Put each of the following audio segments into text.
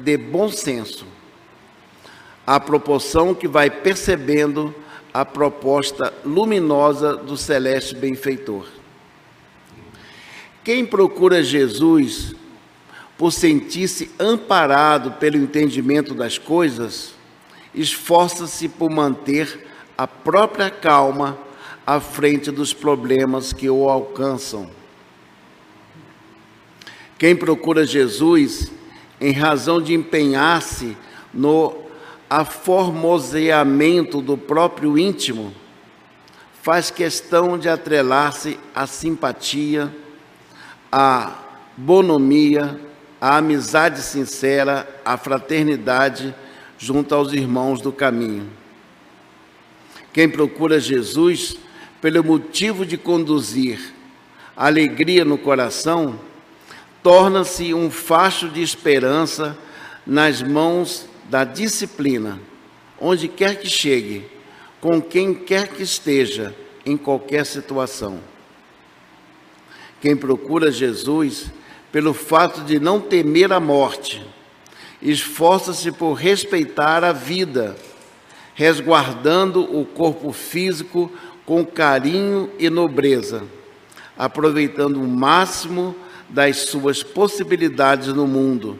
de bom senso, à proporção que vai percebendo a proposta luminosa do celeste benfeitor. Quem procura Jesus por sentir-se amparado pelo entendimento das coisas, esforça-se por manter a própria calma à frente dos problemas que o alcançam. Quem procura Jesus, em razão de empenhar-se no aformoseamento do próprio íntimo, faz questão de atrelar-se à simpatia, à bonomia, à amizade sincera, à fraternidade junto aos irmãos do caminho. Quem procura Jesus pelo motivo de conduzir alegria no coração, torna-se um facho de esperança nas mãos da disciplina, onde quer que chegue, com quem quer que esteja, em qualquer situação. Quem procura Jesus pelo fato de não temer a morte, esforça-se por respeitar a vida, resguardando o corpo físico com carinho e nobreza, aproveitando o máximo das suas possibilidades no mundo,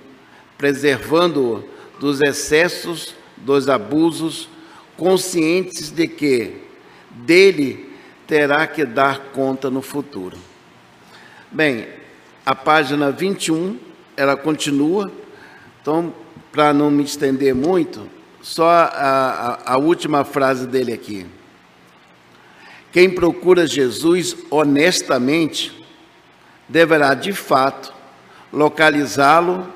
preservando-o dos excessos, dos abusos, conscientes de que dele terá que dar conta no futuro. Bem, a página 21, ela continua, então, para não me estender muito, só a, a, a última frase dele aqui. Quem procura Jesus honestamente deverá, de fato, localizá-lo,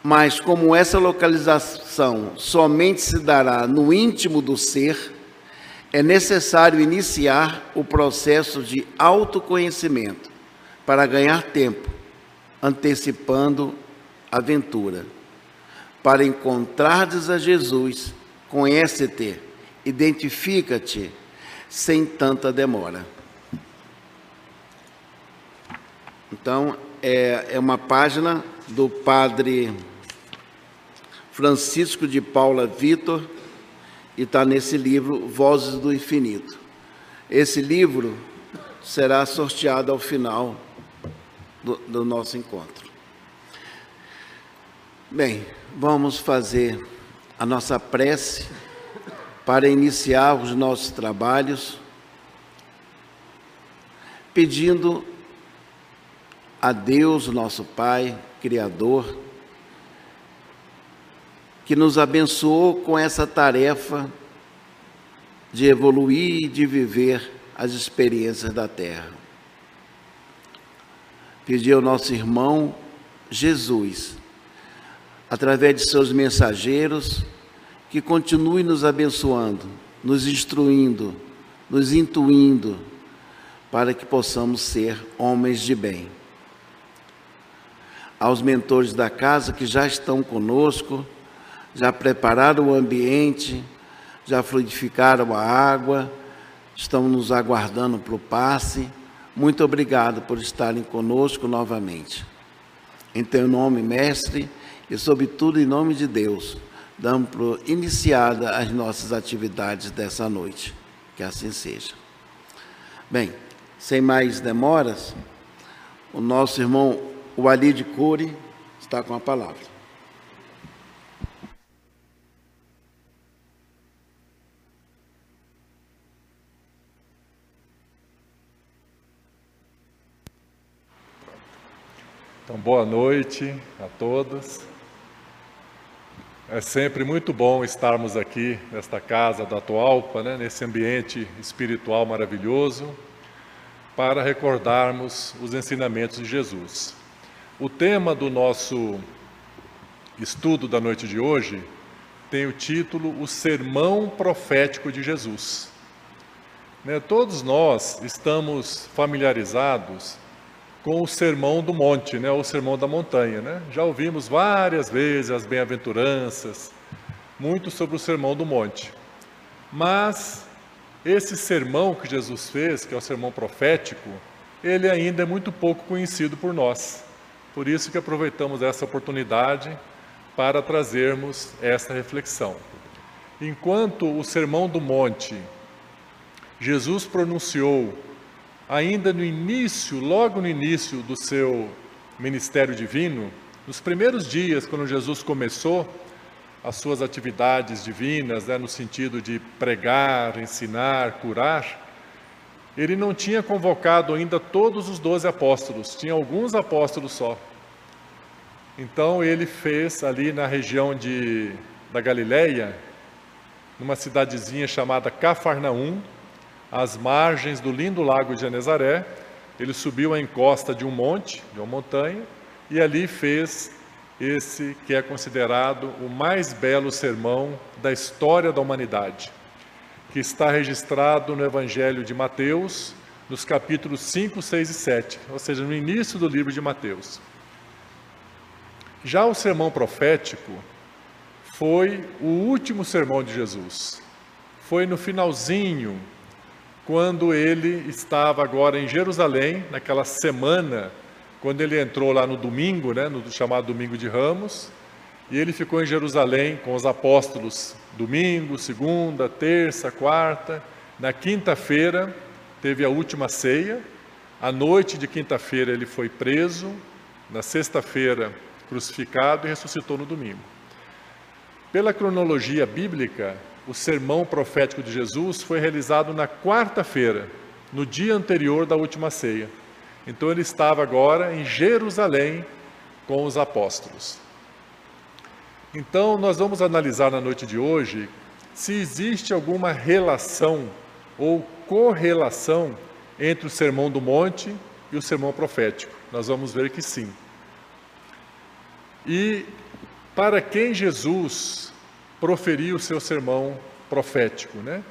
mas como essa localização somente se dará no íntimo do ser, é necessário iniciar o processo de autoconhecimento para ganhar tempo, antecipando a aventura. Para encontrares a Jesus, conhece-te, identifica-te sem tanta demora. Então, é, é uma página do padre Francisco de Paula Vitor e está nesse livro Vozes do Infinito. Esse livro será sorteado ao final do, do nosso encontro. Bem, vamos fazer a nossa prece para iniciar os nossos trabalhos, pedindo a Deus, nosso Pai, Criador, que nos abençoou com essa tarefa de evoluir e de viver as experiências da Terra pedir ao nosso irmão Jesus, através de seus mensageiros, que continue nos abençoando, nos instruindo, nos intuindo, para que possamos ser homens de bem. Aos mentores da casa que já estão conosco, já prepararam o ambiente, já fluidificaram a água, estão nos aguardando para o passe muito obrigado por estarem conosco novamente. Em teu nome, mestre, e sobretudo em nome de Deus, damos por iniciada as nossas atividades dessa noite. Que assim seja. Bem, sem mais demoras, o nosso irmão Walid Cury está com a palavra. Então, boa noite a todos. É sempre muito bom estarmos aqui nesta casa da Atualpa, né, nesse ambiente espiritual maravilhoso, para recordarmos os ensinamentos de Jesus. O tema do nosso estudo da noite de hoje tem o título O Sermão Profético de Jesus. Né, todos nós estamos familiarizados com o Sermão do Monte, né, o Sermão da Montanha. Né? Já ouvimos várias vezes as bem-aventuranças, muito sobre o Sermão do Monte. Mas esse sermão que Jesus fez, que é o sermão profético, ele ainda é muito pouco conhecido por nós. Por isso que aproveitamos essa oportunidade para trazermos esta reflexão. Enquanto o Sermão do Monte Jesus pronunciou ainda no início, logo no início do seu ministério divino, nos primeiros dias, quando Jesus começou as suas atividades divinas, né, no sentido de pregar, ensinar, curar, ele não tinha convocado ainda todos os doze apóstolos, tinha alguns apóstolos só. Então ele fez ali na região de, da Galileia, numa cidadezinha chamada Cafarnaum, às margens do lindo lago de Genezaré, ele subiu a encosta de um monte, de uma montanha, e ali fez esse que é considerado o mais belo sermão da história da humanidade, que está registrado no Evangelho de Mateus, nos capítulos 5, 6 e 7, ou seja, no início do livro de Mateus. Já o sermão profético foi o último sermão de Jesus. Foi no finalzinho quando ele estava agora em Jerusalém, naquela semana, quando ele entrou lá no domingo, né, no chamado Domingo de Ramos, e ele ficou em Jerusalém com os apóstolos domingo, segunda, terça, quarta. Na quinta-feira teve a última ceia. À noite de quinta-feira ele foi preso. Na sexta-feira crucificado e ressuscitou no domingo. Pela cronologia bíblica, o sermão profético de Jesus foi realizado na quarta-feira, no dia anterior da última ceia. Então ele estava agora em Jerusalém com os apóstolos. Então nós vamos analisar na noite de hoje se existe alguma relação ou correlação entre o Sermão do Monte e o Sermão Profético. Nós vamos ver que sim. E para quem Jesus proferir o seu sermão profético, né?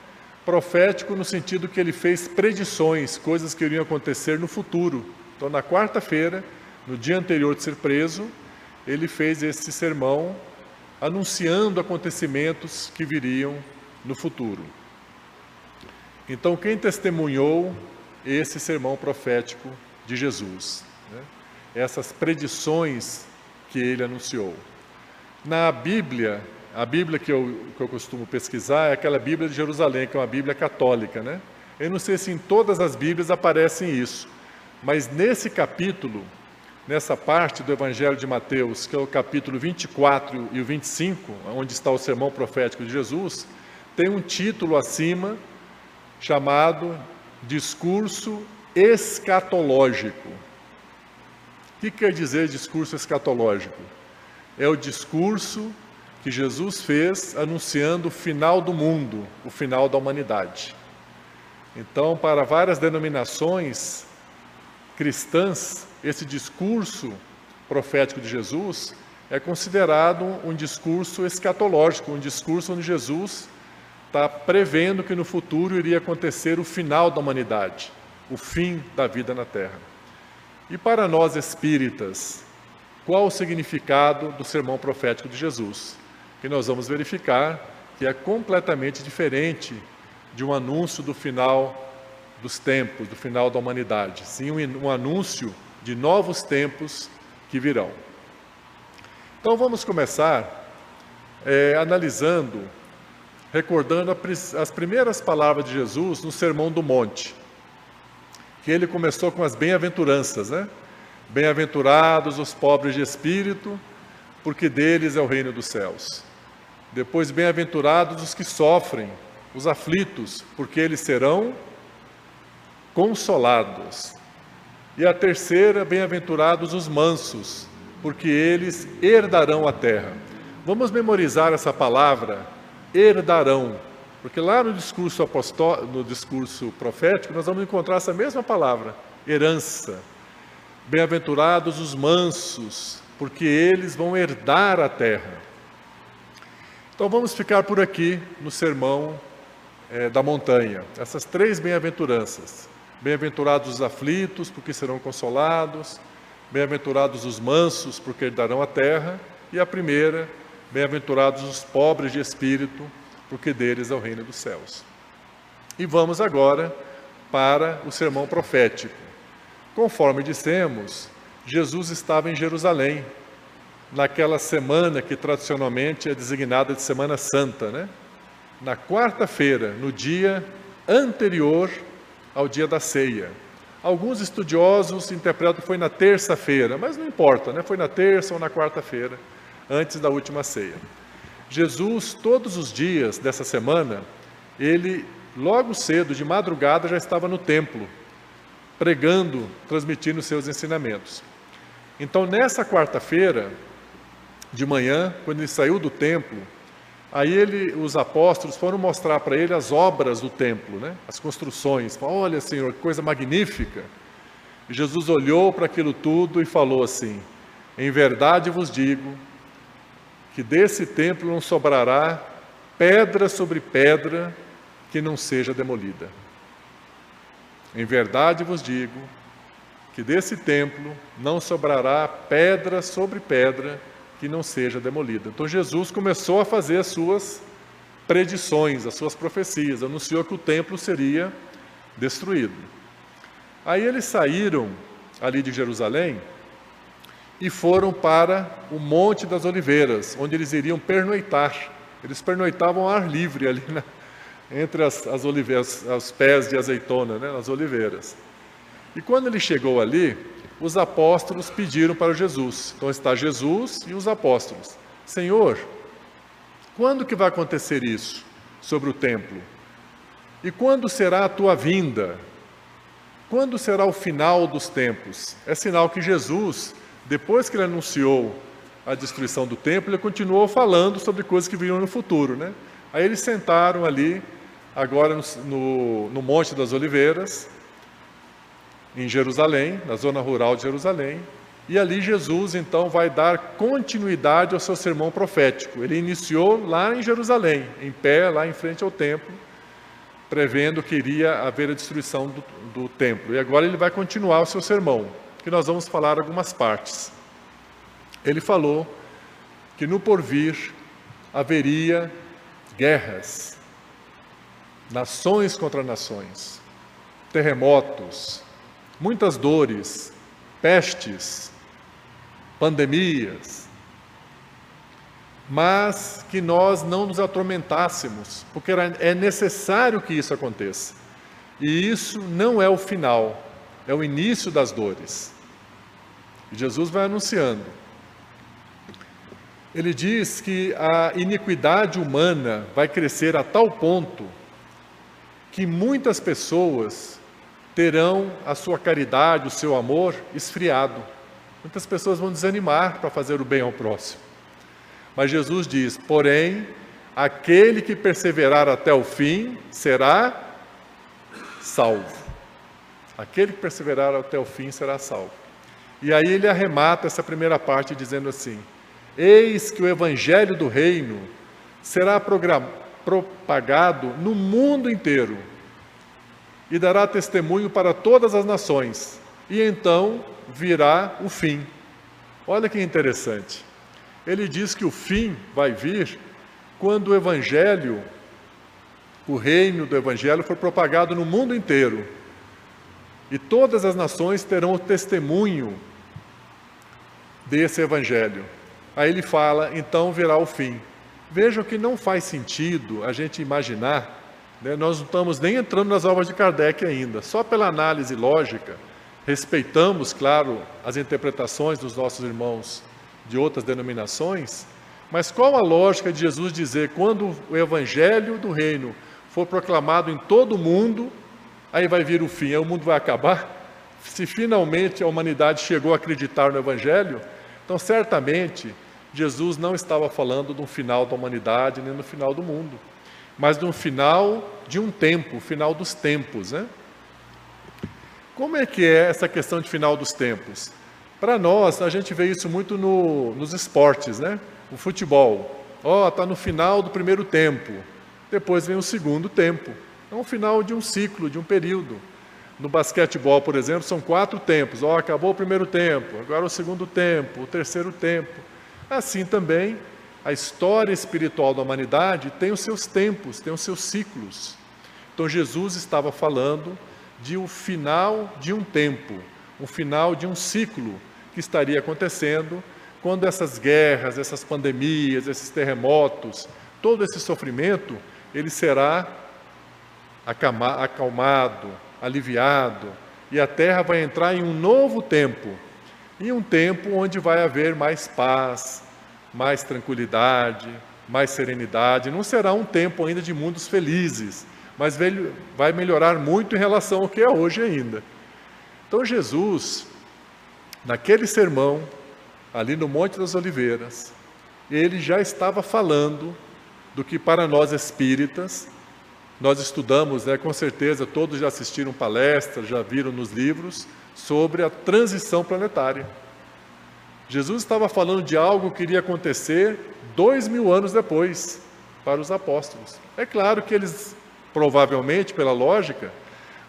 Profético no sentido que ele fez predições, coisas que iriam acontecer no futuro. Então, na quarta-feira, no dia anterior de ser preso, ele fez esse sermão anunciando acontecimentos que viriam no futuro. Então, quem testemunhou esse sermão profético de Jesus? Né? Essas predições que ele anunciou. Na Bíblia, a Bíblia que eu, que eu costumo pesquisar é aquela Bíblia de Jerusalém, que é uma Bíblia católica, né? Eu não sei se em todas as Bíblias aparecem isso, mas nesse capítulo, nessa parte do Evangelho de Mateus, que é o capítulo 24 e o 25, onde está o sermão profético de Jesus, tem um título acima chamado Discurso Escatológico. O que quer dizer discurso escatológico? É o discurso que Jesus fez anunciando o final do mundo, o final da humanidade. Então, para várias denominações cristãs, esse discurso profético de Jesus é considerado um discurso escatológico, um discurso onde Jesus está prevendo que no futuro iria acontecer o final da humanidade, o fim da vida na Terra. E para nós espíritas, qual o significado do sermão profético de Jesus? que nós vamos verificar que é completamente diferente de um anúncio do final dos tempos, do final da humanidade. Sim, um, anúncio de novos tempos que virão. Então vamos começar é, analisando, recordando as primeiras palavras de Jesus no Sermão do Monte, que ele começou com as bem-aventuranças, né? Bem-aventurados os pobres de espírito, porque deles é o reino dos céus. Depois, bem-aventurados os que sofrem, os aflitos, porque eles serão consolados. E a terceira, bem-aventurados os mansos, porque eles herdarão a terra. Vamos memorizar essa palavra, herdarão, porque lá no discurso apostó no discurso profético, nós vamos encontrar essa mesma palavra, herança. Bem-aventurados os mansos, porque eles vão herdar a terra. Então vamos ficar por aqui no sermão é, da montanha. Essas três bem-aventuranças. Bem-aventurados os aflitos, porque serão consolados. Bem-aventurados os mansos, porque herdarão a terra. E a primeira, bem-aventurados os pobres de espírito, porque deles é o reino dos céus. E vamos agora para o sermão profético. Conforme dissemos, Jesus estava em Jerusalém, naquela semana que tradicionalmente é designada de Semana Santa, né? Na quarta-feira, no dia anterior ao dia da ceia. Alguns estudiosos interpretam que foi na terça-feira, mas não importa, né? Foi na terça ou na quarta-feira, antes da última ceia. Jesus, todos os dias dessa semana, ele logo cedo, de madrugada, já estava no templo, pregando, transmitindo seus ensinamentos. Então, nessa quarta-feira, de manhã, quando ele saiu do templo, aí ele, os apóstolos foram mostrar para ele as obras do templo, né? as construções. Olha, Senhor, que coisa magnífica. E Jesus olhou para aquilo tudo e falou assim: Em verdade vos digo que desse templo não sobrará pedra sobre pedra que não seja demolida. Em verdade vos digo que desse templo não sobrará pedra sobre pedra que não seja demolida. Então Jesus começou a fazer as suas predições, as suas profecias, anunciou que o templo seria destruído. Aí eles saíram ali de Jerusalém e foram para o Monte das Oliveiras, onde eles iriam pernoitar. Eles pernoitavam ao ar livre ali na, entre as, as oliveiras, os pés de azeitona, né, nas oliveiras. E quando ele chegou ali, os apóstolos pediram para Jesus. Então está Jesus e os apóstolos. Senhor, quando que vai acontecer isso sobre o templo? E quando será a tua vinda? Quando será o final dos tempos? É sinal que Jesus, depois que ele anunciou a destruição do templo, ele continuou falando sobre coisas que viriam no futuro, né? Aí eles sentaram ali agora no, no, no Monte das Oliveiras, em Jerusalém, na zona rural de Jerusalém, e ali Jesus então vai dar continuidade ao seu sermão profético. Ele iniciou lá em Jerusalém, em pé, lá em frente ao templo, prevendo que iria haver a destruição do, do templo. E agora ele vai continuar o seu sermão, que nós vamos falar algumas partes. Ele falou que no porvir haveria guerras, nações contra nações, terremotos, muitas dores, pestes, pandemias, mas que nós não nos atormentássemos, porque é necessário que isso aconteça. E isso não é o final, é o início das dores. Jesus vai anunciando. Ele diz que a iniquidade humana vai crescer a tal ponto que muitas pessoas terão a sua caridade, o seu amor esfriado. Muitas pessoas vão desanimar para fazer o bem ao próximo. Mas Jesus diz: porém, aquele que perseverar até o fim será salvo. Aquele que perseverar até o fim será salvo. E aí ele arremata essa primeira parte dizendo assim: Eis que o evangelho do reino será propagado no mundo inteiro e dará testemunho para todas as nações, e então virá o fim. Olha que interessante. Ele diz que o fim vai vir quando o evangelho, o reino do evangelho for propagado no mundo inteiro. E todas as nações terão o testemunho desse evangelho. Aí ele fala, então virá o fim. Vejam que não faz sentido a gente imaginar? Nós não estamos nem entrando nas obras de Kardec ainda, só pela análise lógica, respeitamos, claro, as interpretações dos nossos irmãos de outras denominações, mas qual a lógica de Jesus dizer quando o evangelho do reino for proclamado em todo o mundo, aí vai vir o fim, aí o mundo vai acabar? Se finalmente a humanidade chegou a acreditar no evangelho, então certamente Jesus não estava falando do final da humanidade nem no final do mundo mas no final de um tempo, final dos tempos. Né? Como é que é essa questão de final dos tempos? Para nós, a gente vê isso muito no, nos esportes, né? O futebol. Ó, oh, está no final do primeiro tempo. Depois vem o segundo tempo. É o final de um ciclo, de um período. No basquetebol, por exemplo, são quatro tempos. Ó, oh, acabou o primeiro tempo, agora o segundo tempo, o terceiro tempo. Assim também a história espiritual da humanidade tem os seus tempos, tem os seus ciclos. Então Jesus estava falando de o um final de um tempo, o um final de um ciclo que estaria acontecendo quando essas guerras, essas pandemias, esses terremotos, todo esse sofrimento, ele será acalmado, aliviado, e a terra vai entrar em um novo tempo, em um tempo onde vai haver mais paz, mais tranquilidade, mais serenidade. Não será um tempo ainda de mundos felizes, mas vai melhorar muito em relação ao que é hoje ainda. Então, Jesus, naquele sermão, ali no Monte das Oliveiras, ele já estava falando do que para nós espíritas, nós estudamos, né, com certeza todos já assistiram palestras, já viram nos livros, sobre a transição planetária. Jesus estava falando de algo que iria acontecer dois mil anos depois para os apóstolos. É claro que eles, provavelmente, pela lógica,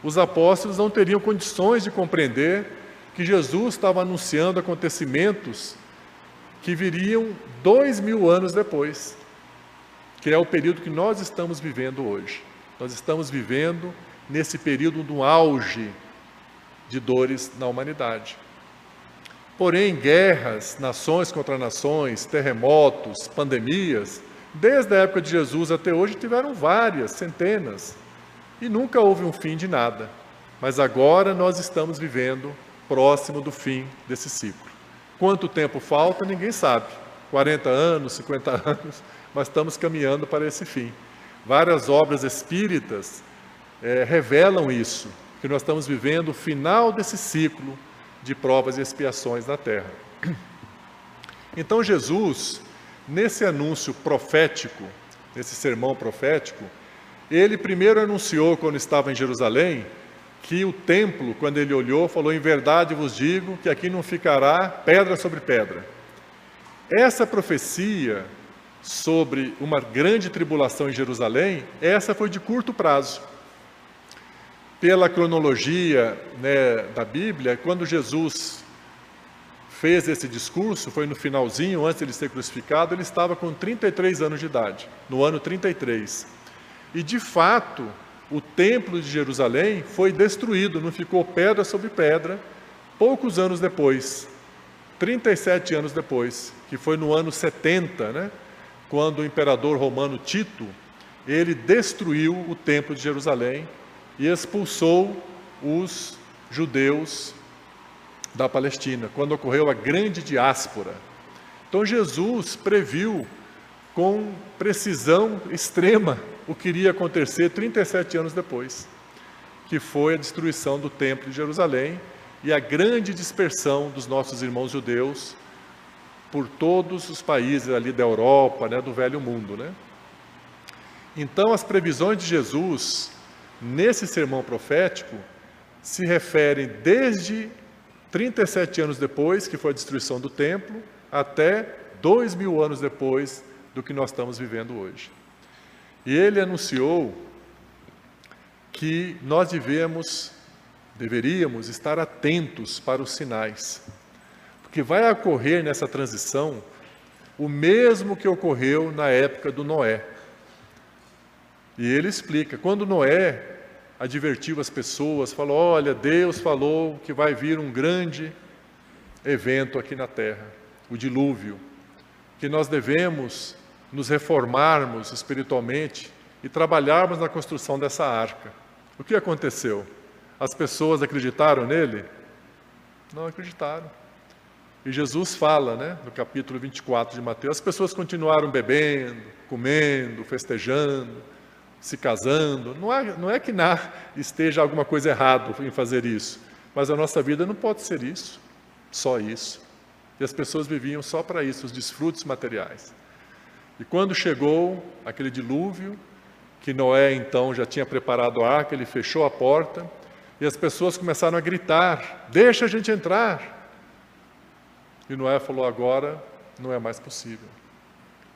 os apóstolos não teriam condições de compreender que Jesus estava anunciando acontecimentos que viriam dois mil anos depois, que é o período que nós estamos vivendo hoje. Nós estamos vivendo nesse período do auge de dores na humanidade. Porém, guerras, nações contra nações, terremotos, pandemias, desde a época de Jesus até hoje tiveram várias, centenas, e nunca houve um fim de nada. Mas agora nós estamos vivendo próximo do fim desse ciclo. Quanto tempo falta, ninguém sabe. 40 anos, 50 anos, mas estamos caminhando para esse fim. Várias obras espíritas é, revelam isso, que nós estamos vivendo o final desse ciclo de provas e expiações na terra. Então Jesus, nesse anúncio profético, nesse sermão profético, ele primeiro anunciou quando estava em Jerusalém que o templo, quando ele olhou, falou: Em verdade vos digo que aqui não ficará pedra sobre pedra. Essa profecia sobre uma grande tribulação em Jerusalém, essa foi de curto prazo pela cronologia né, da Bíblia, quando Jesus fez esse discurso, foi no finalzinho, antes de ele ser crucificado, ele estava com 33 anos de idade, no ano 33. E de fato, o templo de Jerusalém foi destruído, não ficou pedra sobre pedra, poucos anos depois, 37 anos depois, que foi no ano 70, né, quando o imperador romano Tito, ele destruiu o templo de Jerusalém e expulsou os judeus da Palestina, quando ocorreu a grande diáspora. Então Jesus previu com precisão extrema o que iria acontecer 37 anos depois, que foi a destruição do Templo de Jerusalém e a grande dispersão dos nossos irmãos judeus por todos os países ali da Europa, né, do Velho Mundo, né? Então as previsões de Jesus nesse sermão profético, se referem desde 37 anos depois, que foi a destruição do templo, até dois mil anos depois do que nós estamos vivendo hoje. E ele anunciou que nós devemos, deveríamos estar atentos para os sinais, porque vai ocorrer nessa transição o mesmo que ocorreu na época do Noé. E ele explica: quando Noé advertiu as pessoas, falou: olha, Deus falou que vai vir um grande evento aqui na terra, o dilúvio, que nós devemos nos reformarmos espiritualmente e trabalharmos na construção dessa arca. O que aconteceu? As pessoas acreditaram nele? Não acreditaram. E Jesus fala, né, no capítulo 24 de Mateus, as pessoas continuaram bebendo, comendo, festejando, se casando. Não é, não é que na, esteja alguma coisa errada em fazer isso, mas a nossa vida não pode ser isso, só isso. E as pessoas viviam só para isso, os desfrutos materiais. E quando chegou aquele dilúvio, que Noé então já tinha preparado a arca, ele fechou a porta e as pessoas começaram a gritar: Deixa a gente entrar. E Noé falou: Agora não é mais possível.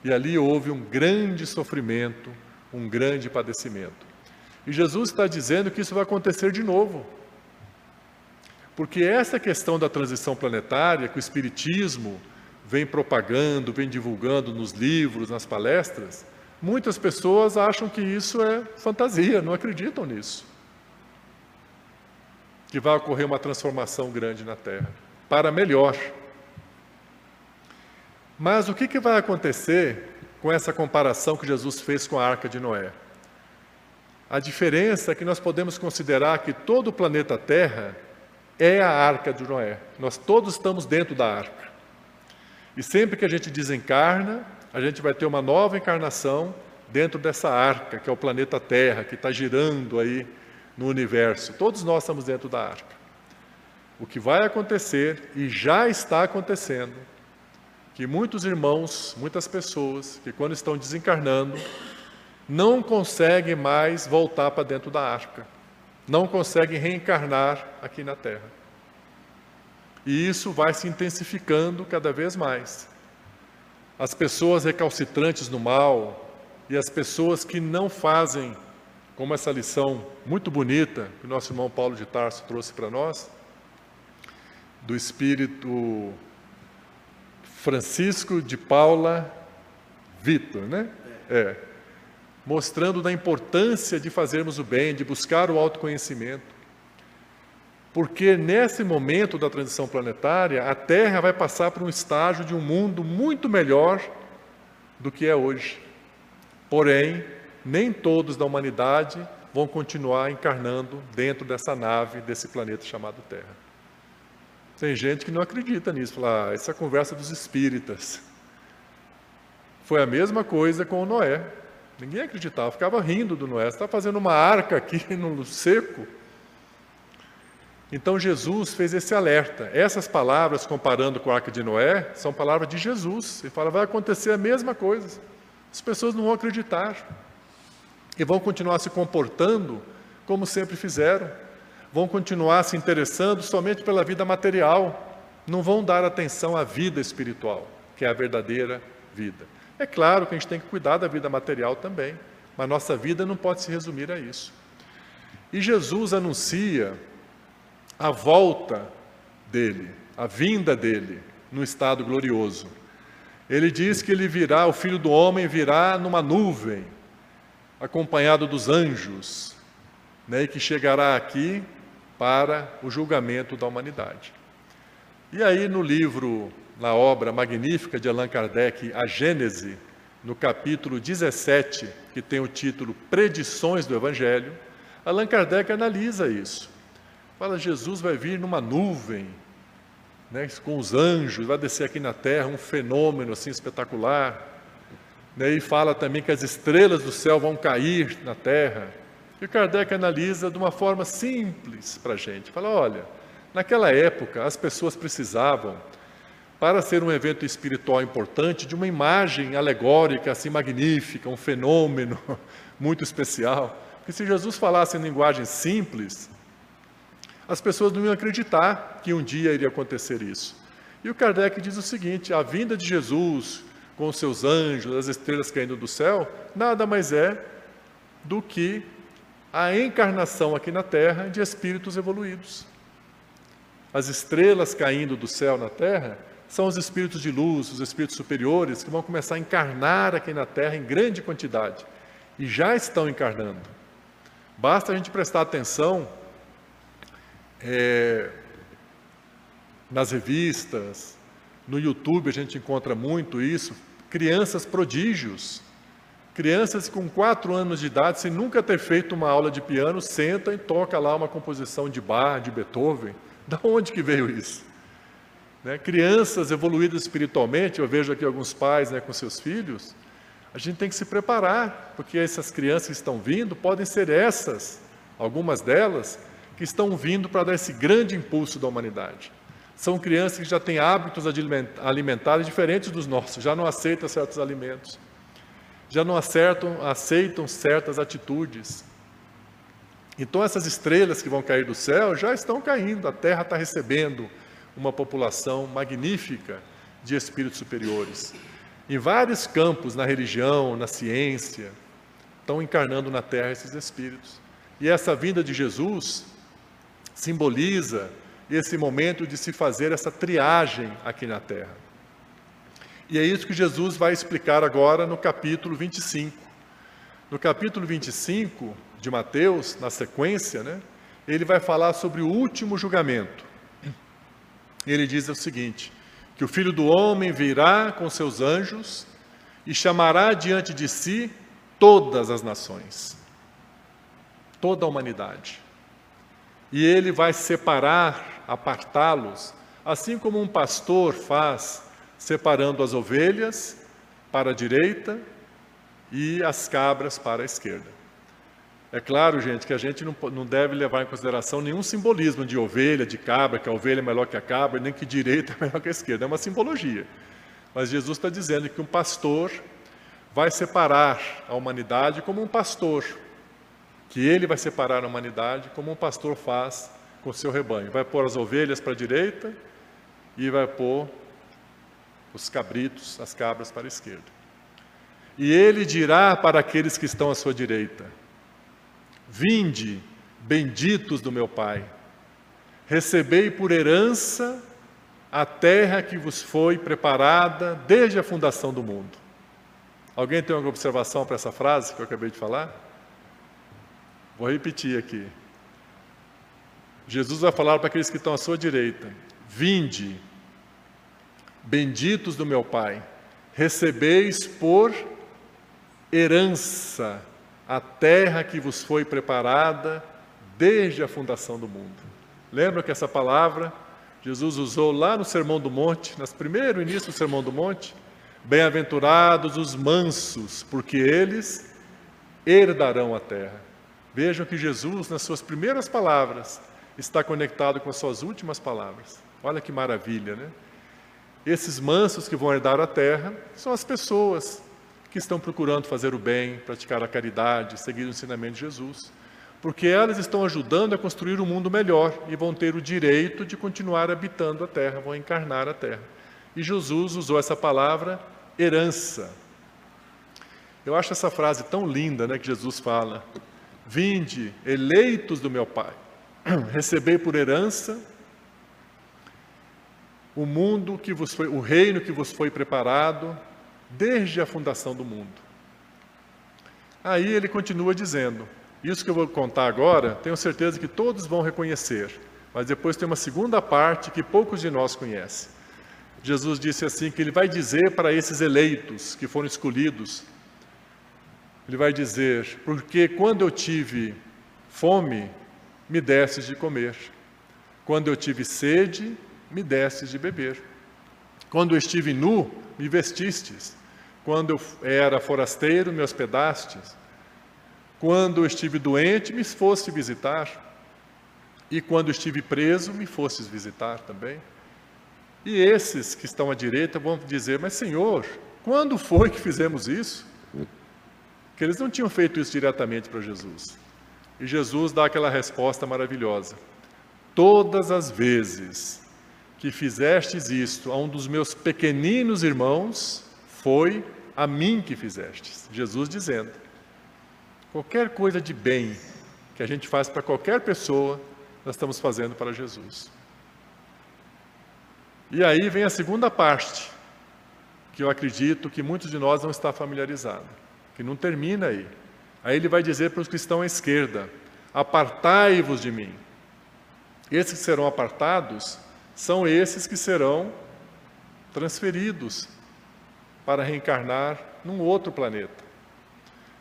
E ali houve um grande sofrimento, um grande padecimento. E Jesus está dizendo que isso vai acontecer de novo. Porque essa questão da transição planetária, que o Espiritismo vem propagando, vem divulgando nos livros, nas palestras, muitas pessoas acham que isso é fantasia, não acreditam nisso. Que vai ocorrer uma transformação grande na Terra, para melhor. Mas o que, que vai acontecer com essa comparação que Jesus fez com a arca de Noé? A diferença é que nós podemos considerar que todo o planeta Terra é a arca de Noé. Nós todos estamos dentro da arca. E sempre que a gente desencarna, a gente vai ter uma nova encarnação dentro dessa arca, que é o planeta Terra, que está girando aí no universo. Todos nós estamos dentro da arca. O que vai acontecer, e já está acontecendo, que muitos irmãos, muitas pessoas, que quando estão desencarnando, não conseguem mais voltar para dentro da arca, não conseguem reencarnar aqui na Terra. E isso vai se intensificando cada vez mais. As pessoas recalcitrantes no mal e as pessoas que não fazem, como essa lição muito bonita que o nosso irmão Paulo de Tarso trouxe para nós, do espírito Francisco de Paula Vitor, né? É. Mostrando da importância de fazermos o bem, de buscar o autoconhecimento. Porque nesse momento da transição planetária, a Terra vai passar por um estágio de um mundo muito melhor do que é hoje. Porém, nem todos da humanidade vão continuar encarnando dentro dessa nave, desse planeta chamado Terra. Tem gente que não acredita nisso, fala, ah, essa conversa dos espíritas. Foi a mesma coisa com o Noé. Ninguém acreditava, ficava rindo do Noé. Você está fazendo uma arca aqui no seco. Então Jesus fez esse alerta. Essas palavras, comparando com a arca de Noé, são palavras de Jesus. Ele fala: vai acontecer a mesma coisa. As pessoas não vão acreditar. E vão continuar se comportando como sempre fizeram vão continuar se interessando somente pela vida material, não vão dar atenção à vida espiritual, que é a verdadeira vida. É claro que a gente tem que cuidar da vida material também, mas nossa vida não pode se resumir a isso. E Jesus anuncia a volta dele, a vinda dele no estado glorioso. Ele diz que ele virá, o filho do homem virá numa nuvem, acompanhado dos anjos, né, e que chegará aqui para o julgamento da humanidade. E aí, no livro, na obra magnífica de Allan Kardec, A Gênese, no capítulo 17, que tem o título Predições do Evangelho, Allan Kardec analisa isso. Fala, Jesus vai vir numa nuvem, né, com os anjos, vai descer aqui na terra, um fenômeno assim espetacular. Né, e fala também que as estrelas do céu vão cair na terra. E Kardec analisa de uma forma simples para a gente. Fala, olha, naquela época as pessoas precisavam, para ser um evento espiritual importante, de uma imagem alegórica assim magnífica, um fenômeno muito especial. Porque se Jesus falasse em linguagem simples, as pessoas não iam acreditar que um dia iria acontecer isso. E o Kardec diz o seguinte: a vinda de Jesus com os seus anjos, as estrelas caindo do céu, nada mais é do que a encarnação aqui na Terra de espíritos evoluídos. As estrelas caindo do céu na Terra são os espíritos de luz, os espíritos superiores, que vão começar a encarnar aqui na Terra em grande quantidade. E já estão encarnando. Basta a gente prestar atenção é, nas revistas, no YouTube a gente encontra muito isso, crianças prodígios Crianças com quatro anos de idade, sem nunca ter feito uma aula de piano, senta e toca lá uma composição de Bach, de Beethoven. Da onde que veio isso? Né? Crianças evoluídas espiritualmente, eu vejo aqui alguns pais né, com seus filhos, a gente tem que se preparar, porque essas crianças que estão vindo podem ser essas, algumas delas, que estão vindo para dar esse grande impulso da humanidade. São crianças que já têm hábitos alimentares diferentes dos nossos, já não aceitam certos alimentos já não acertam, aceitam certas atitudes. Então, essas estrelas que vão cair do céu já estão caindo, a Terra está recebendo uma população magnífica de espíritos superiores. Em vários campos, na religião, na ciência, estão encarnando na Terra esses espíritos. E essa vinda de Jesus simboliza esse momento de se fazer essa triagem aqui na Terra. E é isso que Jesus vai explicar agora no capítulo 25. No capítulo 25 de Mateus, na sequência, né, ele vai falar sobre o último julgamento. Ele diz o seguinte: que o filho do homem virá com seus anjos e chamará diante de si todas as nações, toda a humanidade. E ele vai separar, apartá-los, assim como um pastor faz, separando as ovelhas para a direita e as cabras para a esquerda. É claro, gente, que a gente não, deve levar em consideração nenhum simbolismo de ovelha, de cabra, que a ovelha é melhor que a cabra, nem que direita é melhor que a esquerda. É uma simbologia. Mas Jesus está dizendo que um pastor vai separar a humanidade como um pastor, que ele vai separar a humanidade como um pastor faz com seu rebanho. Vai pôr as ovelhas para a direita e vai pôr os cabritos, as cabras para a esquerda. E ele dirá para aqueles que estão à sua direita: Vinde, benditos do meu Pai, recebei por herança a terra que vos foi preparada desde a fundação do mundo. Alguém tem alguma observação para essa frase que eu acabei de falar? Vou repetir aqui. Jesus vai falar para aqueles que estão à sua direita: Vinde, benditos do meu Pai, recebeis por herança a terra que vos foi preparada desde a fundação do mundo. Lembra que essa palavra Jesus usou lá no Sermão do Monte, no primeiro início do Sermão do Monte? Bem-aventurados os mansos, porque eles herdarão a terra. Vejam que Jesus, nas suas primeiras palavras, está conectado com as suas últimas palavras. Olha que maravilha, né? Esses mansos que vão herdar a terra são as pessoas que estão procurando fazer o bem, praticar a caridade, seguir o ensinamento de Jesus, porque elas estão ajudando a construir um mundo melhor e vão ter o direito de continuar habitando a terra, vão encarnar a terra. E Jesus usou essa palavra herança. Eu acho essa frase tão linda, né, que Jesus fala: Vinde, eleitos do meu Pai, recebei por herança o mundo que vos foi, o reino que vos foi preparado desde a fundação do mundo. Aí ele continua dizendo: Isso que eu vou contar agora, tenho certeza que todos vão reconhecer, mas depois tem uma segunda parte que poucos de nós conhecem. Jesus disse assim: que ele vai dizer para esses eleitos que foram escolhidos, ele vai dizer: Porque quando eu tive fome, me destes de comer, quando eu tive sede, me destes de beber, quando eu estive nu, me vestistes, quando eu era forasteiro, me hospedastes. Quando eu estive doente, me foste visitar. E quando estive preso, me fostes visitar também. E esses que estão à direita vão dizer: Mas, Senhor, quando foi que fizemos isso? Que eles não tinham feito isso diretamente para Jesus. E Jesus dá aquela resposta maravilhosa: Todas as vezes que fizestes isto a um dos meus pequeninos irmãos, foi a mim que fizestes. Jesus dizendo: qualquer coisa de bem que a gente faz para qualquer pessoa, nós estamos fazendo para Jesus. E aí vem a segunda parte, que eu acredito que muitos de nós não está familiarizado, que não termina aí. Aí ele vai dizer para os que estão à esquerda: apartai-vos de mim. Esses que serão apartados são esses que serão transferidos para reencarnar num outro planeta.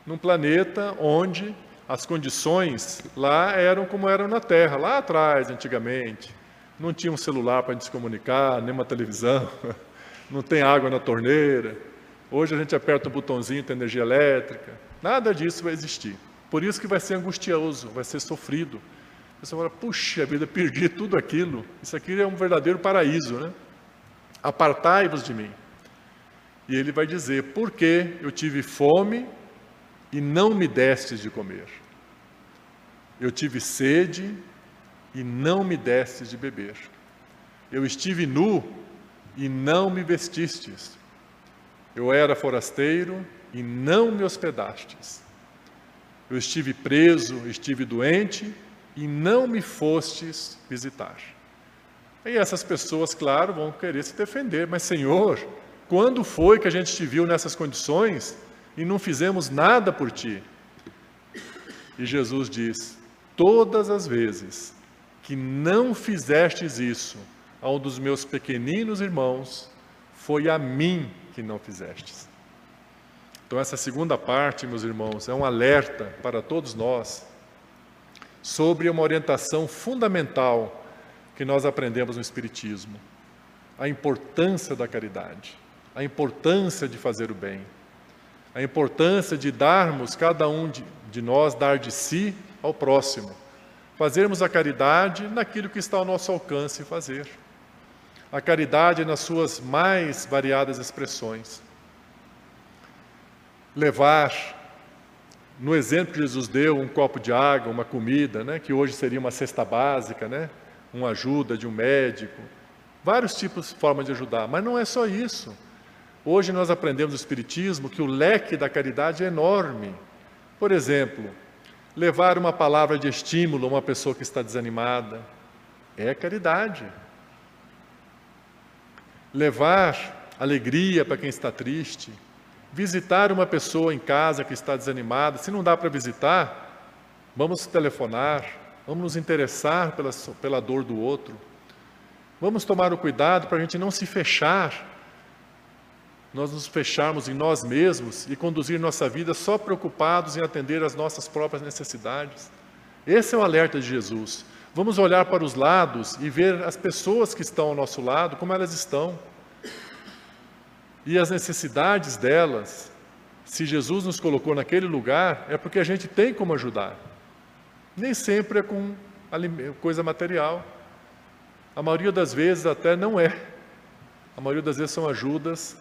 Num planeta onde as condições lá eram como eram na Terra, lá atrás, antigamente. Não tinha um celular para a gente se comunicar, nem uma televisão, não tem água na torneira. Hoje a gente aperta o botãozinho, tem energia elétrica. Nada disso vai existir. Por isso que vai ser angustioso, vai ser sofrido. Você fala, puxa vida, perdi tudo aquilo. Isso aqui é um verdadeiro paraíso, né? Apartai-vos de mim. E ele vai dizer: Porque eu tive fome e não me destes de comer. Eu tive sede e não me destes de beber. Eu estive nu e não me vestistes. Eu era forasteiro e não me hospedastes. Eu estive preso, estive doente e não me fostes visitar. E essas pessoas, claro, vão querer se defender, mas Senhor, quando foi que a gente te viu nessas condições e não fizemos nada por ti? E Jesus diz: Todas as vezes que não fizestes isso a um dos meus pequeninos irmãos, foi a mim que não fizestes. Então, essa segunda parte, meus irmãos, é um alerta para todos nós sobre uma orientação fundamental que nós aprendemos no Espiritismo: a importância da caridade, a importância de fazer o bem, a importância de darmos, cada um de, de nós, dar de si ao próximo, fazermos a caridade naquilo que está ao nosso alcance fazer. A caridade nas suas mais variadas expressões. Levar no exemplo que Jesus deu, um copo de água, uma comida, né, que hoje seria uma cesta básica, né, uma ajuda de um médico, vários tipos de formas de ajudar, mas não é só isso. Hoje nós aprendemos no Espiritismo que o leque da caridade é enorme. Por exemplo, levar uma palavra de estímulo a uma pessoa que está desanimada é caridade. Levar alegria para quem está triste, visitar uma pessoa em casa que está desanimada. Se não dá para visitar, vamos telefonar, vamos nos interessar pela, pela dor do outro. Vamos tomar o cuidado para a gente não se fechar, nós nos fecharmos em nós mesmos e conduzir nossa vida só preocupados em atender às nossas próprias necessidades. Esse é o alerta de Jesus. Vamos olhar para os lados e ver as pessoas que estão ao nosso lado, como elas estão e as necessidades delas, se Jesus nos colocou naquele lugar, é porque a gente tem como ajudar. Nem sempre é com coisa material. A maioria das vezes até não é. A maioria das vezes são ajudas.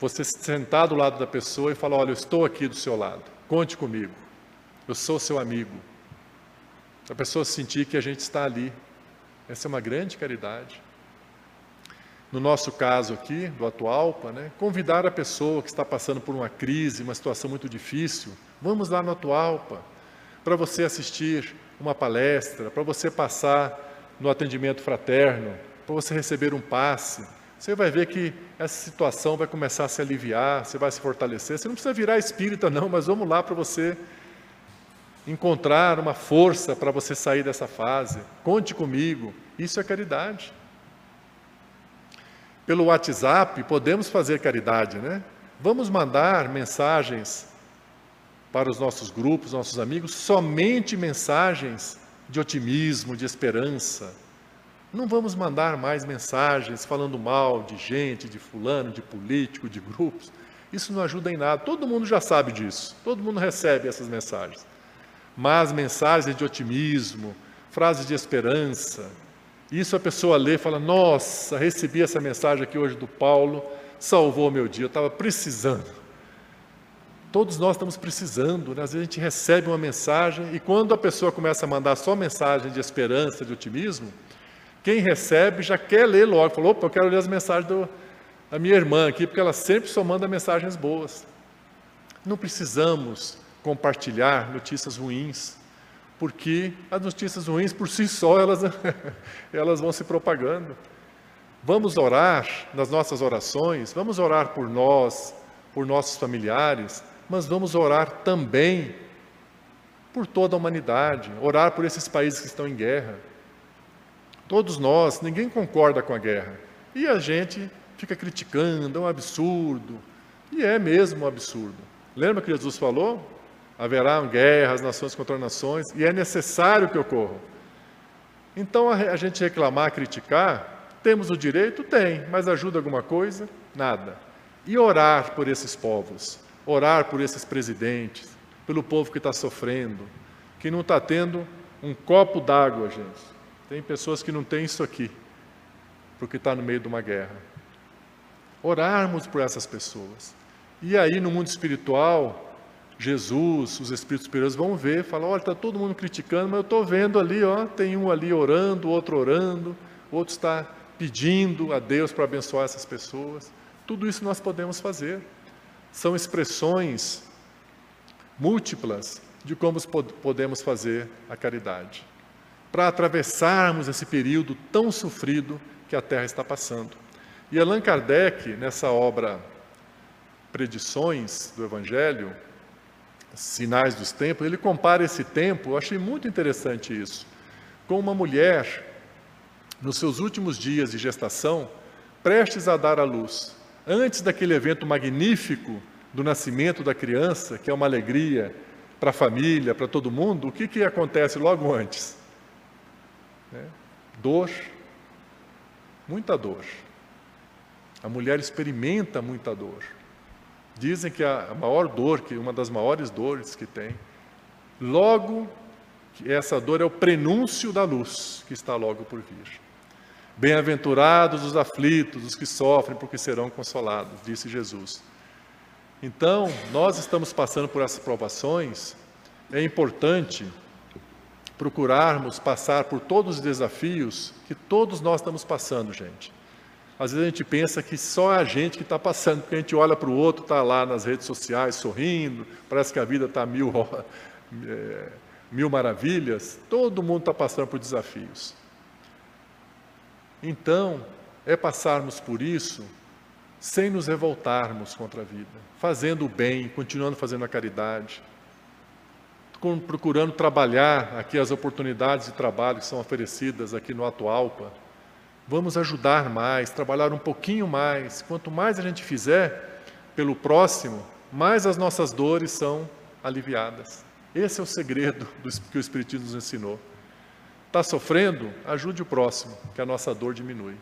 Você sentar do lado da pessoa e falar: Olha, eu estou aqui do seu lado, conte comigo, eu sou seu amigo. A pessoa sentir que a gente está ali. Essa é uma grande caridade no nosso caso aqui, do Atualpa, né, convidar a pessoa que está passando por uma crise, uma situação muito difícil, vamos lá no Atualpa, para você assistir uma palestra, para você passar no atendimento fraterno, para você receber um passe. Você vai ver que essa situação vai começar a se aliviar, você vai se fortalecer. Você não precisa virar espírita, não, mas vamos lá para você encontrar uma força para você sair dessa fase. Conte comigo. Isso é caridade. Pelo WhatsApp, podemos fazer caridade, né? Vamos mandar mensagens para os nossos grupos, nossos amigos, somente mensagens de otimismo, de esperança. Não vamos mandar mais mensagens falando mal de gente, de fulano, de político, de grupos. Isso não ajuda em nada. Todo mundo já sabe disso. Todo mundo recebe essas mensagens. Mas mensagens de otimismo, frases de esperança, isso a pessoa lê e fala: Nossa, recebi essa mensagem aqui hoje do Paulo, salvou meu dia, eu estava precisando. Todos nós estamos precisando, né? às vezes a gente recebe uma mensagem e quando a pessoa começa a mandar só mensagem de esperança, de otimismo, quem recebe já quer ler logo, falou: opa, eu quero ler as mensagens da minha irmã aqui, porque ela sempre só manda mensagens boas. Não precisamos compartilhar notícias ruins, porque as notícias ruins por si só elas, elas vão se propagando. Vamos orar nas nossas orações, vamos orar por nós, por nossos familiares, mas vamos orar também por toda a humanidade, orar por esses países que estão em guerra. Todos nós, ninguém concorda com a guerra. E a gente fica criticando, é um absurdo. E é mesmo um absurdo. Lembra que Jesus falou? Haverá guerras, nações contra nações, e é necessário que ocorram. Então, a gente reclamar, criticar, temos o direito? Tem, mas ajuda alguma coisa? Nada. E orar por esses povos, orar por esses presidentes, pelo povo que está sofrendo, que não está tendo um copo d'água, gente. Tem pessoas que não têm isso aqui, porque está no meio de uma guerra. Orarmos por essas pessoas. E aí, no mundo espiritual, Jesus, os Espíritos superiores vão ver, falam, olha, está todo mundo criticando, mas eu estou vendo ali, ó, tem um ali orando, outro orando, outro está pedindo a Deus para abençoar essas pessoas. Tudo isso nós podemos fazer. São expressões múltiplas de como podemos fazer a caridade. Para atravessarmos esse período tão sofrido que a Terra está passando. E Allan Kardec, nessa obra Predições do Evangelho, Sinais dos Tempos, ele compara esse tempo, eu achei muito interessante isso, com uma mulher nos seus últimos dias de gestação, prestes a dar à luz, antes daquele evento magnífico do nascimento da criança, que é uma alegria para a família, para todo mundo, o que, que acontece logo antes? É, dor, muita dor. A mulher experimenta muita dor. Dizem que a maior dor, que uma das maiores dores que tem, logo essa dor é o prenúncio da luz que está logo por vir. Bem-aventurados os aflitos, os que sofrem, porque serão consolados, disse Jesus. Então, nós estamos passando por essas provações, é importante procurarmos passar por todos os desafios que todos nós estamos passando, gente. Às vezes a gente pensa que só a gente que está passando, porque a gente olha para o outro, está lá nas redes sociais sorrindo, parece que a vida está mil, é, mil maravilhas. Todo mundo está passando por desafios. Então, é passarmos por isso sem nos revoltarmos contra a vida, fazendo o bem, continuando fazendo a caridade, procurando trabalhar aqui as oportunidades de trabalho que são oferecidas aqui no Atualpa Vamos ajudar mais, trabalhar um pouquinho mais. Quanto mais a gente fizer pelo próximo, mais as nossas dores são aliviadas. Esse é o segredo que o Espiritismo nos ensinou. Está sofrendo? Ajude o próximo, que a nossa dor diminui.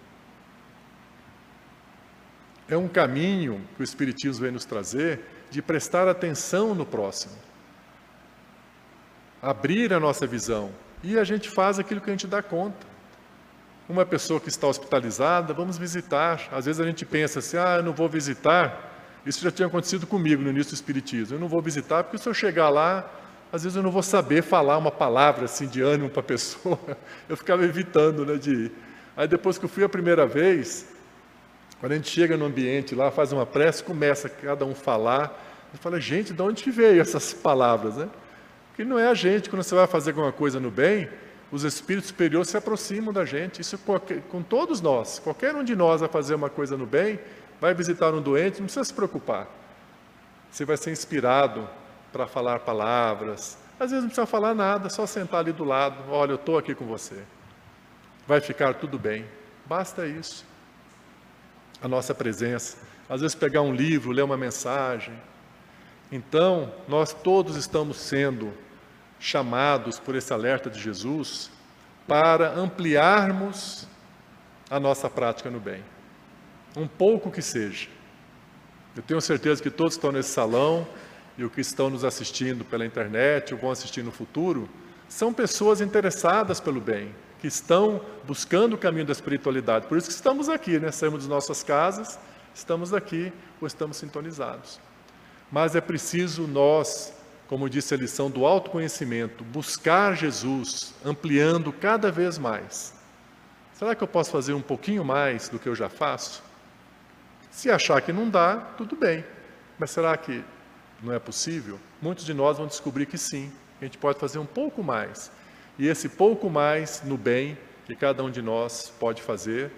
É um caminho que o Espiritismo vem nos trazer de prestar atenção no próximo, abrir a nossa visão, e a gente faz aquilo que a gente dá conta uma pessoa que está hospitalizada, vamos visitar. Às vezes a gente pensa assim, ah, eu não vou visitar. Isso já tinha acontecido comigo no início do Espiritismo. Eu não vou visitar porque se eu chegar lá, às vezes eu não vou saber falar uma palavra assim de ânimo para a pessoa. Eu ficava evitando né, de ir. Aí depois que eu fui a primeira vez, quando a gente chega no ambiente lá, faz uma prece, começa cada um falar. Eu falo, gente, de onde veio essas palavras? Né? Porque não é a gente, quando você vai fazer alguma coisa no bem, os espíritos superiores se aproximam da gente. Isso com todos nós. Qualquer um de nós vai fazer uma coisa no bem, vai visitar um doente, não precisa se preocupar. Você vai ser inspirado para falar palavras. Às vezes não precisa falar nada, só sentar ali do lado. Olha, eu estou aqui com você. Vai ficar tudo bem. Basta isso. A nossa presença. Às vezes pegar um livro, ler uma mensagem. Então, nós todos estamos sendo chamados por esse alerta de Jesus para ampliarmos a nossa prática no bem. Um pouco que seja. Eu tenho certeza que todos que estão nesse salão e os que estão nos assistindo pela internet ou vão assistir no futuro, são pessoas interessadas pelo bem, que estão buscando o caminho da espiritualidade. Por isso que estamos aqui, né? Saímos de nossas casas, estamos aqui ou estamos sintonizados. Mas é preciso nós como disse a lição do autoconhecimento, buscar Jesus, ampliando cada vez mais. Será que eu posso fazer um pouquinho mais do que eu já faço? Se achar que não dá, tudo bem. Mas será que não é possível? Muitos de nós vão descobrir que sim, a gente pode fazer um pouco mais. E esse pouco mais no bem que cada um de nós pode fazer,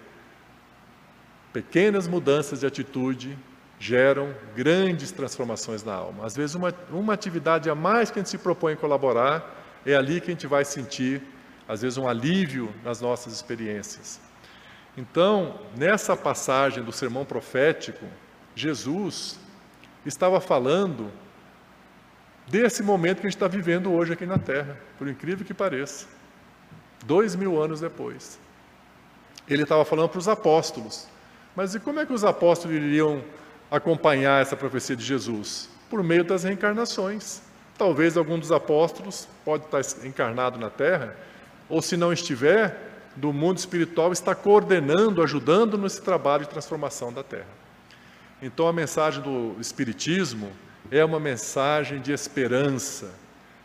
pequenas mudanças de atitude geram grandes transformações na alma. Às vezes, uma, uma atividade a mais que a gente se propõe a colaborar, é ali que a gente vai sentir, às vezes, um alívio nas nossas experiências. Então, nessa passagem do sermão profético, Jesus estava falando desse momento que a gente está vivendo hoje aqui na Terra, por incrível que pareça, dois mil anos depois. Ele estava falando para os apóstolos, mas e como é que os apóstolos iriam acompanhar essa profecia de Jesus? Por meio das reencarnações. Talvez algum dos apóstolos pode estar encarnado na Terra, ou se não estiver, do mundo espiritual está coordenando, ajudando nesse trabalho de transformação da Terra. Então a mensagem do Espiritismo é uma mensagem de esperança,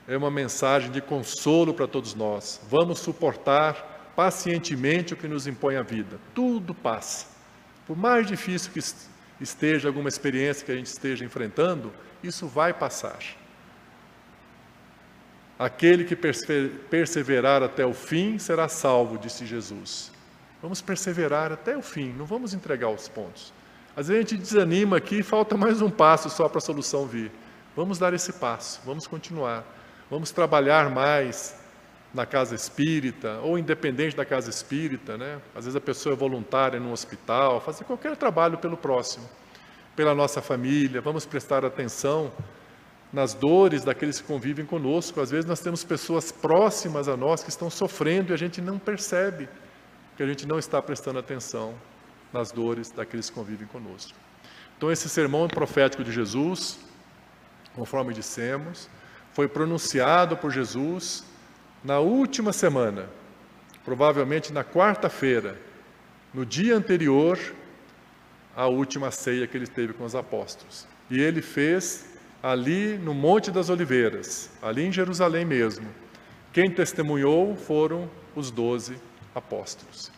é uma mensagem de consolo para todos nós. Vamos suportar pacientemente o que nos impõe a vida. Tudo passa. Por mais difícil que esteja alguma experiência que a gente esteja enfrentando, isso vai passar. Aquele que perseverar até o fim será salvo, disse Jesus. Vamos perseverar até o fim, não vamos entregar os pontos. Às vezes a gente desanima aqui, falta mais um passo só para a solução vir. Vamos dar esse passo, vamos continuar, vamos trabalhar mais na casa espírita, ou independente da casa espírita, né? Às vezes a pessoa é voluntária num hospital, fazer qualquer trabalho pelo próximo, pela nossa família, vamos prestar atenção nas dores daqueles que convivem conosco. Às vezes nós temos pessoas próximas a nós que estão sofrendo e a gente não percebe que a gente não está prestando atenção nas dores daqueles que convivem conosco. Então, esse sermão profético de Jesus, conforme dissemos, foi pronunciado por Jesus na última semana, provavelmente na quarta-feira, no dia anterior à última ceia que ele teve com os apóstolos. E ele fez ali no Monte das Oliveiras, ali em Jerusalém mesmo. Quem testemunhou foram os doze apóstolos.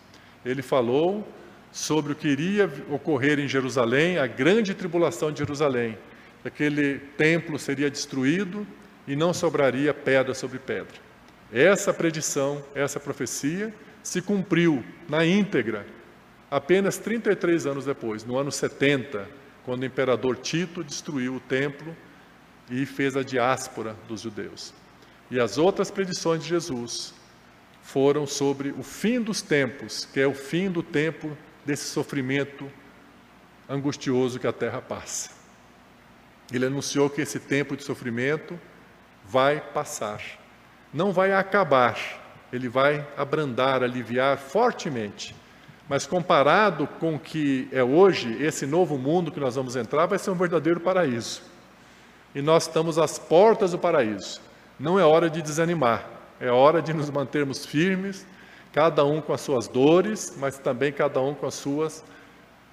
Ele falou sobre o que iria ocorrer em Jerusalém, a grande tribulação de Jerusalém. Aquele templo seria destruído e não sobraria pedra sobre pedra. Essa predição, essa profecia se cumpriu na íntegra apenas 33 anos depois, no ano 70, quando o imperador Tito destruiu o templo e fez a diáspora dos judeus. E as outras predições de Jesus foram sobre o fim dos tempos, que é o fim do tempo desse sofrimento angustioso que a terra passa. Ele anunciou que esse tempo de sofrimento vai passar, não vai acabar, ele vai abrandar, aliviar fortemente. Mas comparado com o que é hoje, esse novo mundo que nós vamos entrar vai ser um verdadeiro paraíso e nós estamos às portas do paraíso. Não é hora de desanimar, é hora de nos mantermos firmes, cada um com as suas dores, mas também cada um com as suas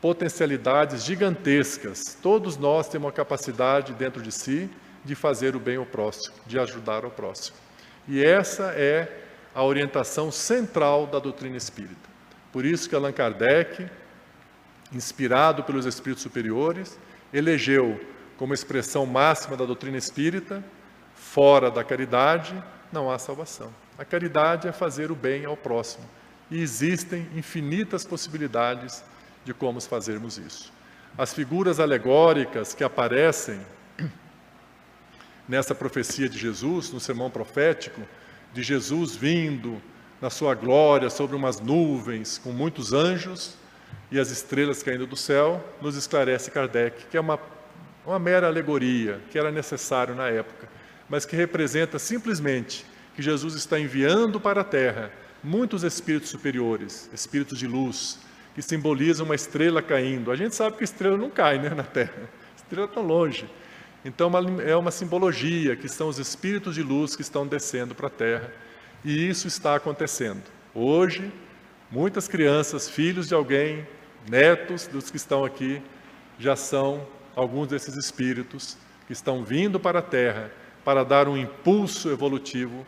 potencialidades gigantescas. Todos nós temos uma capacidade dentro de si de fazer o bem ao próximo, de ajudar ao próximo. E essa é a orientação central da doutrina espírita. Por isso que Allan Kardec, inspirado pelos espíritos superiores, elegeu como expressão máxima da doutrina espírita, fora da caridade não há salvação. A caridade é fazer o bem ao próximo. E existem infinitas possibilidades de como fazermos isso. As figuras alegóricas que aparecem nessa profecia de Jesus, no sermão profético, de Jesus vindo na sua glória sobre umas nuvens com muitos anjos e as estrelas caindo do céu, nos esclarece Kardec que é uma uma mera alegoria que era necessário na época, mas que representa simplesmente que Jesus está enviando para a terra muitos espíritos superiores, espíritos de luz, que simbolizam uma estrela caindo. A gente sabe que estrela não cai né, na terra, estrela está longe. Então é uma simbologia que são os espíritos de luz que estão descendo para a terra, e isso está acontecendo. Hoje, muitas crianças, filhos de alguém, netos dos que estão aqui, já são alguns desses espíritos que estão vindo para a Terra para dar um impulso evolutivo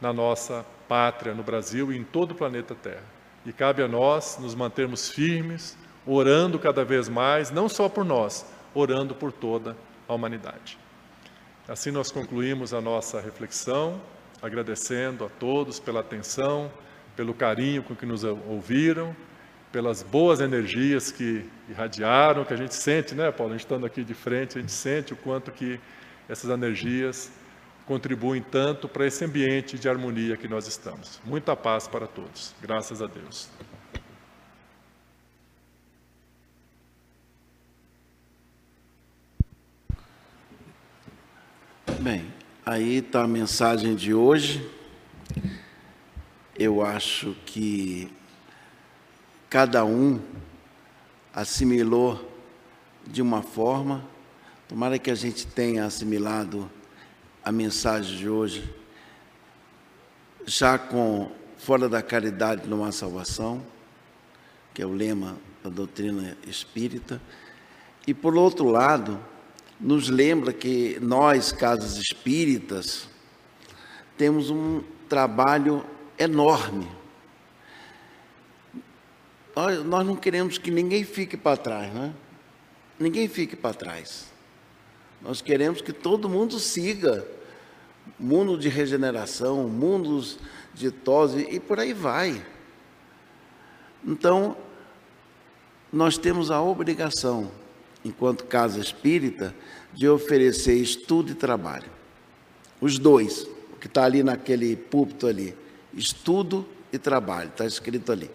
na nossa pátria, no Brasil e em todo o planeta Terra. E cabe a nós nos mantermos firmes, orando cada vez mais, não só por nós, orando por toda a humanidade. Assim nós concluímos a nossa reflexão, agradecendo a todos pela atenção, pelo carinho com que nos ouviram pelas boas energias que irradiaram, que a gente sente, né, Paulo? A gente estando aqui de frente, a gente sente o quanto que essas energias contribuem tanto para esse ambiente de harmonia que nós estamos. Muita paz para todos. Graças a Deus. Bem, aí está a mensagem de hoje. Eu acho que cada um assimilou de uma forma. Tomara que a gente tenha assimilado a mensagem de hoje, já com fora da caridade não há salvação, que é o lema da doutrina espírita. E por outro lado, nos lembra que nós, casas espíritas, temos um trabalho enorme nós, nós não queremos que ninguém fique para trás, né? Ninguém fique para trás. Nós queremos que todo mundo siga mundo de regeneração, mundos de tose e por aí vai. Então, nós temos a obrigação, enquanto casa espírita, de oferecer estudo e trabalho. Os dois, que está ali naquele púlpito ali. Estudo e trabalho, está escrito ali.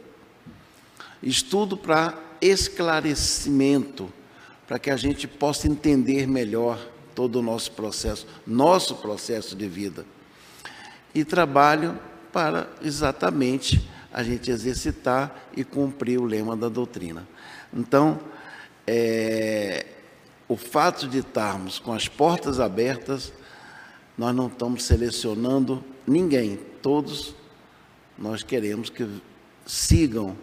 Estudo para esclarecimento, para que a gente possa entender melhor todo o nosso processo, nosso processo de vida. E trabalho para exatamente a gente exercitar e cumprir o lema da doutrina. Então, é, o fato de estarmos com as portas abertas, nós não estamos selecionando ninguém, todos nós queremos que sigam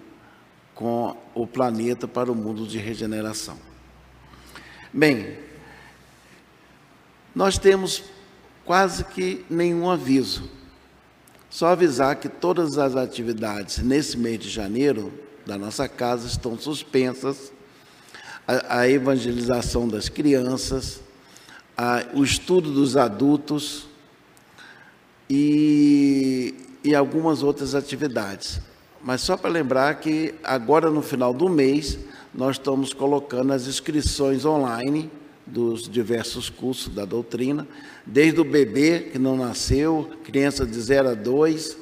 com o planeta para o mundo de regeneração. Bem, nós temos quase que nenhum aviso. Só avisar que todas as atividades nesse mês de janeiro da nossa casa estão suspensas. A, a evangelização das crianças, a, o estudo dos adultos e, e algumas outras atividades. Mas só para lembrar que agora no final do mês nós estamos colocando as inscrições online dos diversos cursos da doutrina, desde o bebê que não nasceu, criança de 0 a 2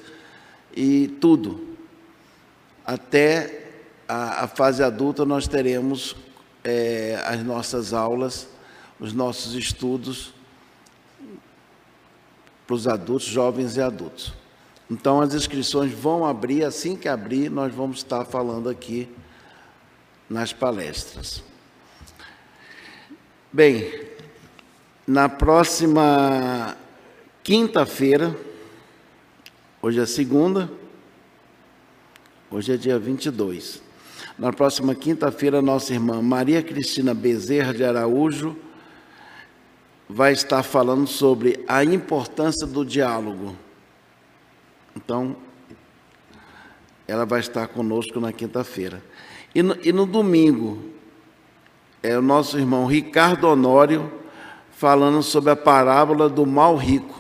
e tudo. Até a, a fase adulta nós teremos é, as nossas aulas, os nossos estudos para os adultos, jovens e adultos. Então as inscrições vão abrir, assim que abrir, nós vamos estar falando aqui nas palestras. Bem, na próxima quinta-feira, hoje é segunda, hoje é dia 22. Na próxima quinta-feira, nossa irmã Maria Cristina Bezerra de Araújo vai estar falando sobre a importância do diálogo então, ela vai estar conosco na quinta-feira. E, e no, domingo, é o nosso irmão Ricardo Honório falando sobre a parábola do mal rico.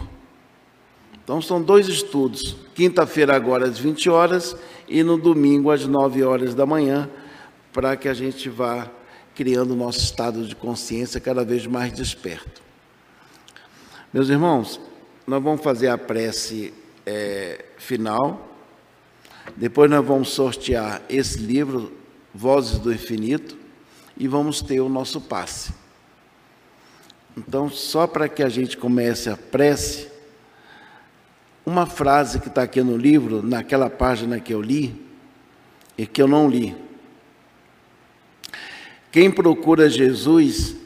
Então, são dois estudos. Quinta-feira, agora às 20 horas, e no domingo, às 9 horas da manhã, para que a gente vá criando o nosso estado de consciência cada vez mais desperto. Meus irmãos, nós vamos fazer a prece é, final. Depois nós vamos sortear esse livro, Vozes do Infinito, e vamos ter o nosso passe. Então, só para que a gente comece a prece, uma frase que está aqui no livro, naquela página que eu li, e que eu não li. Quem procura Jesus,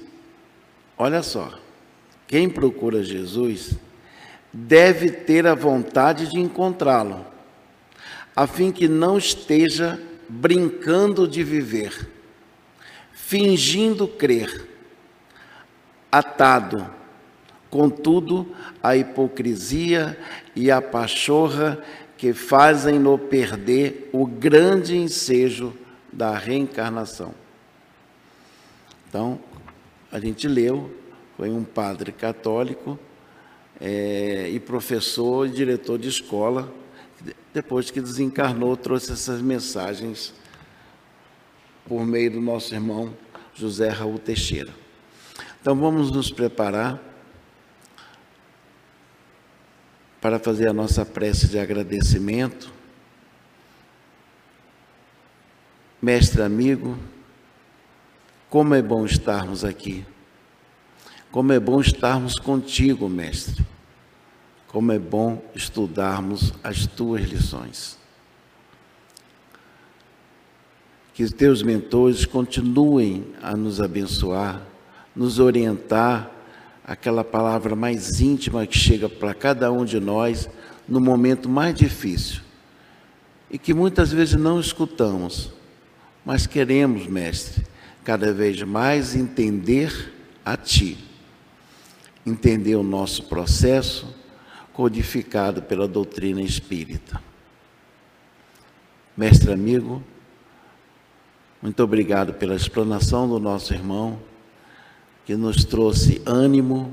olha só, quem procura Jesus deve ter a vontade de encontrá-lo, a fim que não esteja brincando de viver, fingindo crer, atado, contudo, a hipocrisia e a pachorra que fazem-no perder o grande ensejo da reencarnação. Então, a gente leu, foi um padre católico é, e professor e diretor de escola. Depois que desencarnou, trouxe essas mensagens por meio do nosso irmão José Raul Teixeira. Então vamos nos preparar para fazer a nossa prece de agradecimento. Mestre amigo, como é bom estarmos aqui. Como é bom estarmos contigo, Mestre. Como é bom estudarmos as tuas lições. Que os teus mentores continuem a nos abençoar, nos orientar, aquela palavra mais íntima que chega para cada um de nós no momento mais difícil e que muitas vezes não escutamos, mas queremos, Mestre, cada vez mais entender a Ti entender o nosso processo codificado pela doutrina espírita. Mestre amigo, muito obrigado pela explanação do nosso irmão, que nos trouxe ânimo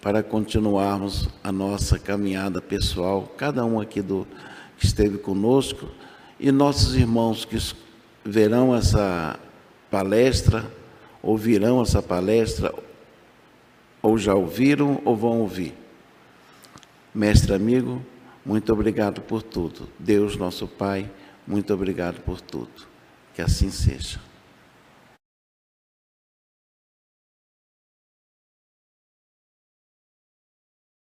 para continuarmos a nossa caminhada pessoal, cada um aqui do, que esteve conosco, e nossos irmãos que verão essa palestra, ouvirão essa palestra, ou já ouviram ou vão ouvir. Mestre amigo, muito obrigado por tudo. Deus, nosso Pai, muito obrigado por tudo. Que assim seja.